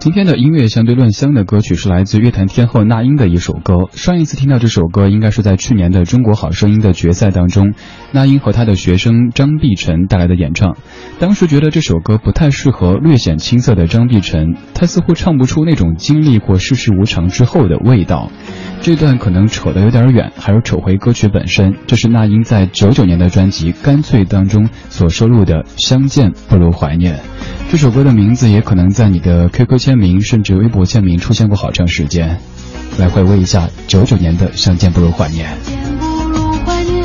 今天的音乐相对论香的歌曲是来自乐坛天后那英的一首歌。上一次听到这首歌，应该是在去年的中国好声音的决赛当中，那英和她的学生张碧晨带来的演唱。当时觉得这首歌不太适合略显青涩的张碧晨，她似乎唱不出那种经历过世事无常之后的味道。这段可能扯得有点远，还是扯回歌曲本身。这是那英在九九年的专辑《干脆》当中所收录的《相见不如怀念》。这首歌的名字也可能在你的 QQ 签名甚至微博签名出现过好长时间。来回味一下九九年的《相见不如怀念》。不如怀念，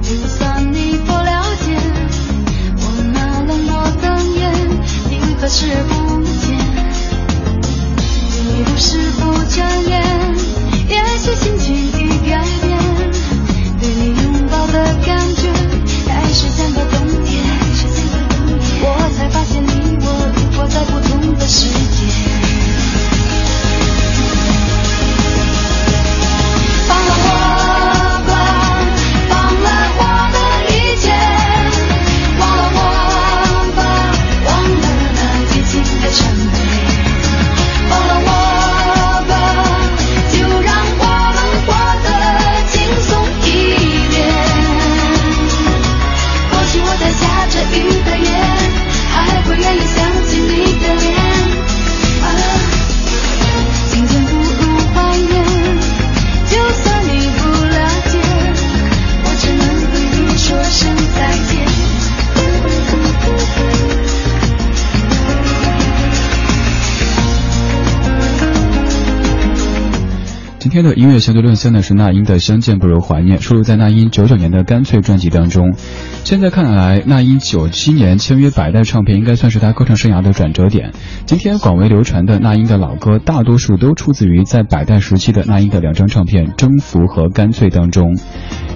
就算你不了解我那冷漠的眼，你何时不见？你不是今天的音乐相对论现在是那英的《相见不如怀念》，收录在那英九九年的《干脆》专辑当中。现在看来，那英九七年签约百代唱片，应该算是他歌唱生涯的转折点。今天广为流传的那英的老歌，大多数都出自于在百代时期的那英的两张唱片《征服》和《干脆》当中。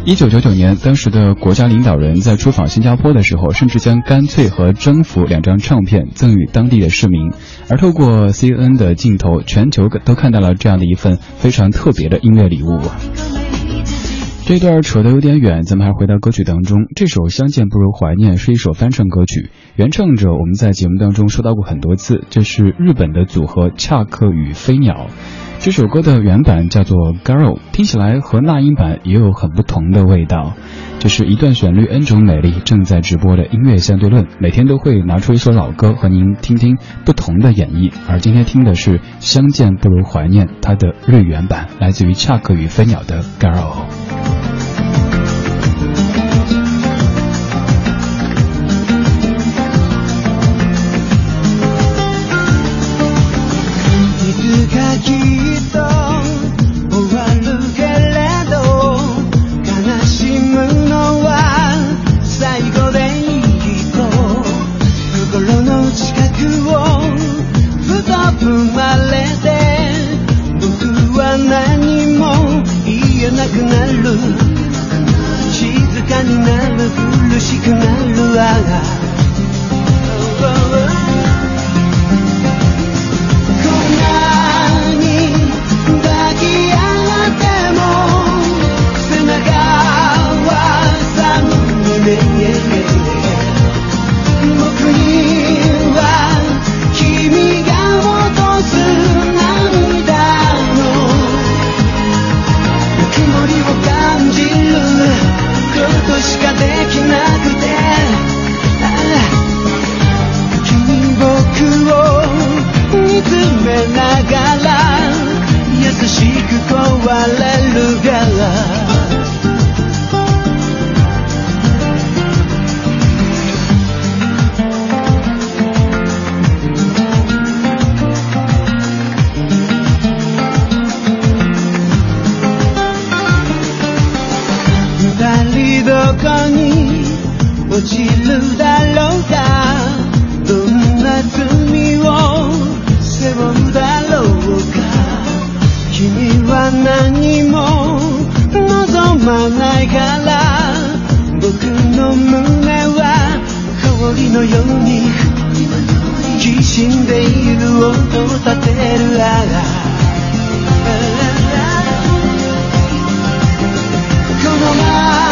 一九九九年，当时的国家领导人在出访新加坡的时候，甚至将《干脆》和《征服》两张唱片赠予当地的市民。而透过 CNN 的镜头，全球都看到了这样的一份非常特别的音乐礼物。这段扯得有点远，咱们还回到歌曲当中。这首《相见不如怀念》是一首翻唱歌曲，原唱者我们在节目当中说到过很多次，这是日本的组合恰克与飞鸟。这首歌的原版叫做《Girl》，听起来和那英版也有很不同的味道。这是一段旋律，N 种美丽，正在直播的音乐相对论，每天都会拿出一首老歌和您听听不同的演绎。而今天听的是《相见不如怀念》，它的日语原版来自于恰克与飞鸟的《Girl》。近くをふと踏まれて僕は何も言えなくなる。静かになる苦しくなるああく壊れるから二人どこに落ちるだ ないから僕の胸は氷のようにきしんでいる音を立てるあら。この前